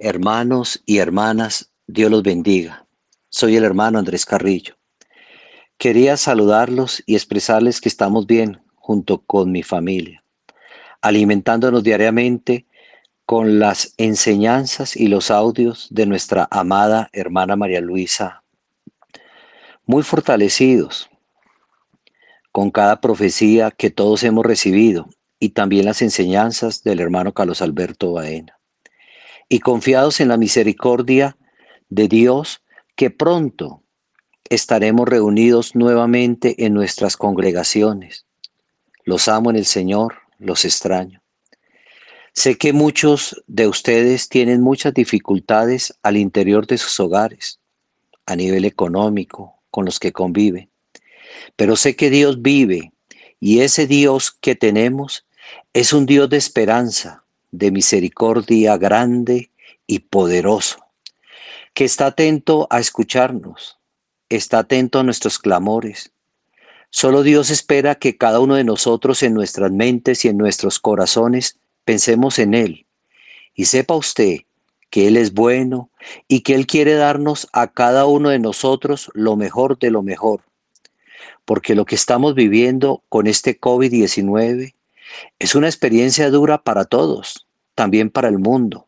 Hermanos y hermanas, Dios los bendiga. Soy el hermano Andrés Carrillo. Quería saludarlos y expresarles que estamos bien junto con mi familia, alimentándonos diariamente con las enseñanzas y los audios de nuestra amada hermana María Luisa, muy fortalecidos con cada profecía que todos hemos recibido y también las enseñanzas del hermano Carlos Alberto Baena y confiados en la misericordia de Dios que pronto estaremos reunidos nuevamente en nuestras congregaciones. Los amo en el Señor, los extraño. Sé que muchos de ustedes tienen muchas dificultades al interior de sus hogares, a nivel económico, con los que conviven. Pero sé que Dios vive y ese Dios que tenemos es un Dios de esperanza, de misericordia grande y poderoso, que está atento a escucharnos, está atento a nuestros clamores. Solo Dios espera que cada uno de nosotros en nuestras mentes y en nuestros corazones pensemos en Él. Y sepa usted que Él es bueno y que Él quiere darnos a cada uno de nosotros lo mejor de lo mejor. Porque lo que estamos viviendo con este COVID-19 es una experiencia dura para todos, también para el mundo,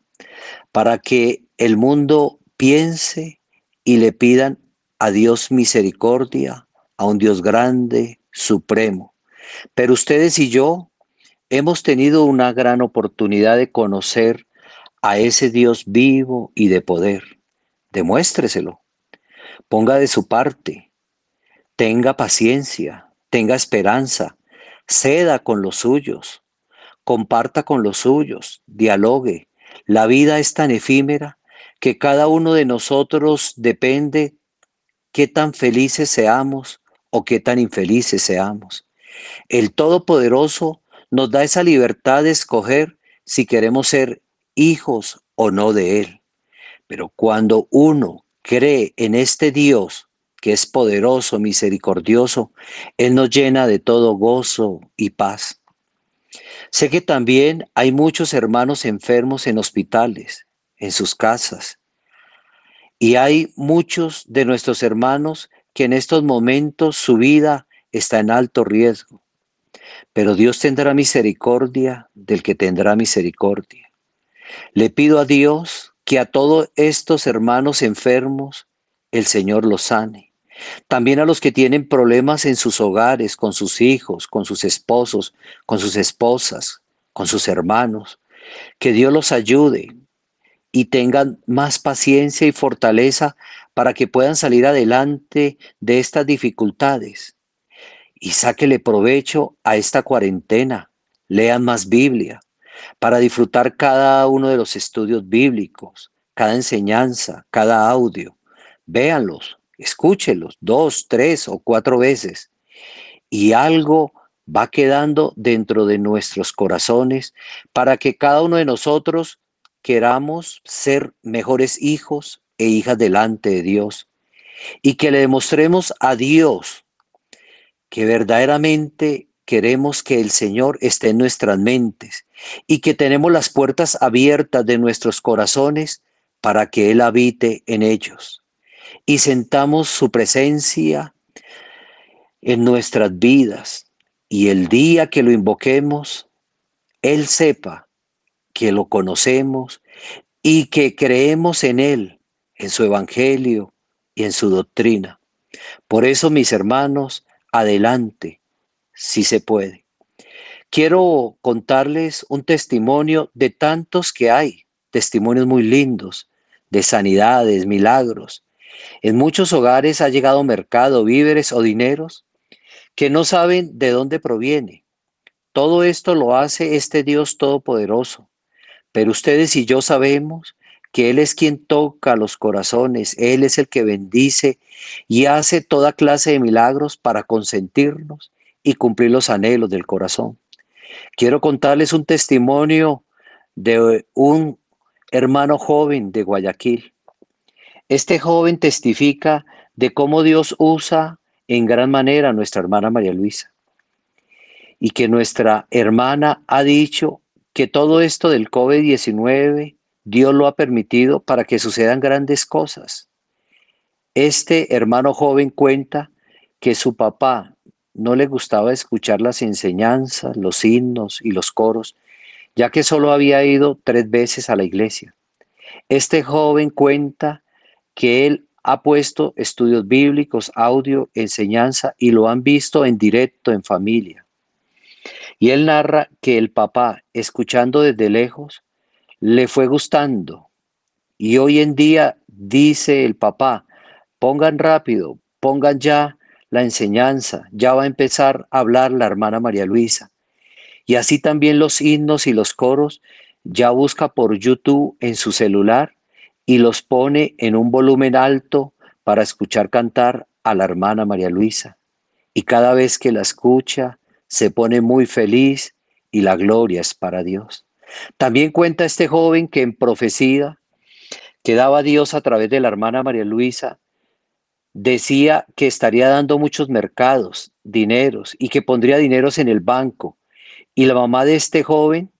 para que el mundo piense y le pidan a Dios misericordia, a un Dios grande, supremo. Pero ustedes y yo hemos tenido una gran oportunidad de conocer a ese Dios vivo y de poder. Demuéstreselo. Ponga de su parte. Tenga paciencia, tenga esperanza, ceda con los suyos, comparta con los suyos, dialogue. La vida es tan efímera que cada uno de nosotros depende qué tan felices seamos o qué tan infelices seamos. El Todopoderoso nos da esa libertad de escoger si queremos ser hijos o no de Él. Pero cuando uno cree en este Dios que es poderoso, misericordioso, Él nos llena de todo gozo y paz. Sé que también hay muchos hermanos enfermos en hospitales, en sus casas, y hay muchos de nuestros hermanos que en estos momentos su vida está en alto riesgo. Pero Dios tendrá misericordia del que tendrá misericordia. Le pido a Dios que a todos estos hermanos enfermos el Señor los sane también a los que tienen problemas en sus hogares, con sus hijos, con sus esposos, con sus esposas, con sus hermanos. Que Dios los ayude y tengan más paciencia y fortaleza para que puedan salir adelante de estas dificultades. Y sáquele provecho a esta cuarentena. Lean más Biblia para disfrutar cada uno de los estudios bíblicos, cada enseñanza, cada audio. Véanlos, escúchelos dos, tres o cuatro veces. Y algo va quedando dentro de nuestros corazones para que cada uno de nosotros queramos ser mejores hijos e hijas delante de Dios. Y que le demostremos a Dios que verdaderamente queremos que el Señor esté en nuestras mentes y que tenemos las puertas abiertas de nuestros corazones para que Él habite en ellos y sentamos su presencia en nuestras vidas. Y el día que lo invoquemos, Él sepa que lo conocemos y que creemos en Él, en su Evangelio y en su doctrina. Por eso, mis hermanos, adelante, si se puede. Quiero contarles un testimonio de tantos que hay, testimonios muy lindos, de sanidades, milagros, en muchos hogares ha llegado mercado, víveres o dineros que no saben de dónde proviene. Todo esto lo hace este Dios todopoderoso. Pero ustedes y yo sabemos que Él es quien toca los corazones, Él es el que bendice y hace toda clase de milagros para consentirnos y cumplir los anhelos del corazón. Quiero contarles un testimonio de un hermano joven de Guayaquil. Este joven testifica de cómo Dios usa en gran manera a nuestra hermana María Luisa y que nuestra hermana ha dicho que todo esto del COVID-19 Dios lo ha permitido para que sucedan grandes cosas. Este hermano joven cuenta que su papá no le gustaba escuchar las enseñanzas, los himnos y los coros, ya que solo había ido tres veces a la iglesia. Este joven cuenta que él ha puesto estudios bíblicos, audio, enseñanza y lo han visto en directo en familia. Y él narra que el papá, escuchando desde lejos, le fue gustando. Y hoy en día dice el papá, pongan rápido, pongan ya la enseñanza, ya va a empezar a hablar la hermana María Luisa. Y así también los himnos y los coros, ya busca por YouTube en su celular y los pone en un volumen alto para escuchar cantar a la hermana María Luisa. Y cada vez que la escucha, se pone muy feliz y la gloria es para Dios. También cuenta este joven que en profecía que daba Dios a través de la hermana María Luisa, decía que estaría dando muchos mercados, dineros y que pondría dineros en el banco. Y la mamá de este joven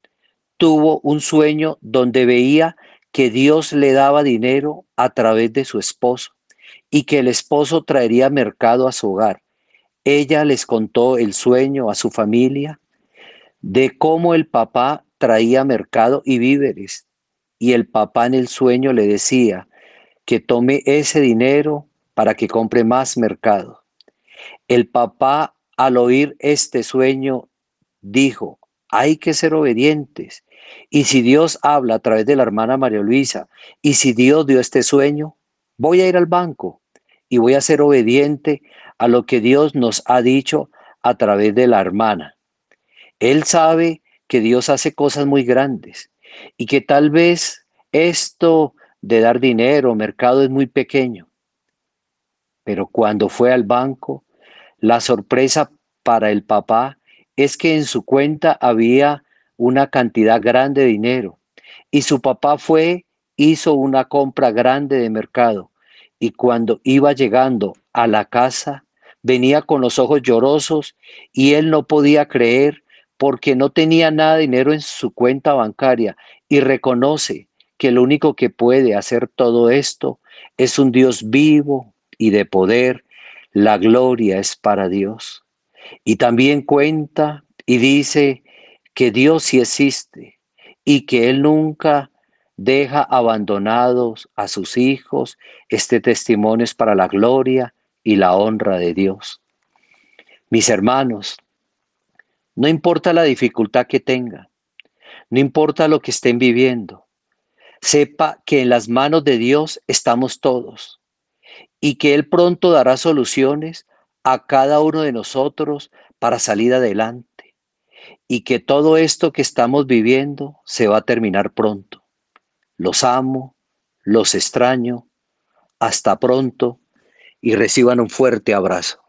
tuvo un sueño donde veía que Dios le daba dinero a través de su esposo y que el esposo traería mercado a su hogar. Ella les contó el sueño a su familia de cómo el papá traía mercado y víveres y el papá en el sueño le decía que tome ese dinero para que compre más mercado. El papá al oír este sueño dijo, hay que ser obedientes y si Dios habla a través de la hermana María Luisa, y si Dios dio este sueño, voy a ir al banco y voy a ser obediente a lo que Dios nos ha dicho a través de la hermana. Él sabe que Dios hace cosas muy grandes y que tal vez esto de dar dinero, mercado es muy pequeño. Pero cuando fue al banco, la sorpresa para el papá es que en su cuenta había una cantidad grande de dinero. Y su papá fue, hizo una compra grande de mercado. Y cuando iba llegando a la casa, venía con los ojos llorosos y él no podía creer porque no tenía nada de dinero en su cuenta bancaria y reconoce que lo único que puede hacer todo esto es un Dios vivo y de poder. La gloria es para Dios. Y también cuenta y dice que Dios sí existe y que Él nunca deja abandonados a sus hijos. Este testimonio es para la gloria y la honra de Dios. Mis hermanos, no importa la dificultad que tenga, no importa lo que estén viviendo, sepa que en las manos de Dios estamos todos y que Él pronto dará soluciones a cada uno de nosotros para salir adelante y que todo esto que estamos viviendo se va a terminar pronto. Los amo, los extraño, hasta pronto y reciban un fuerte abrazo.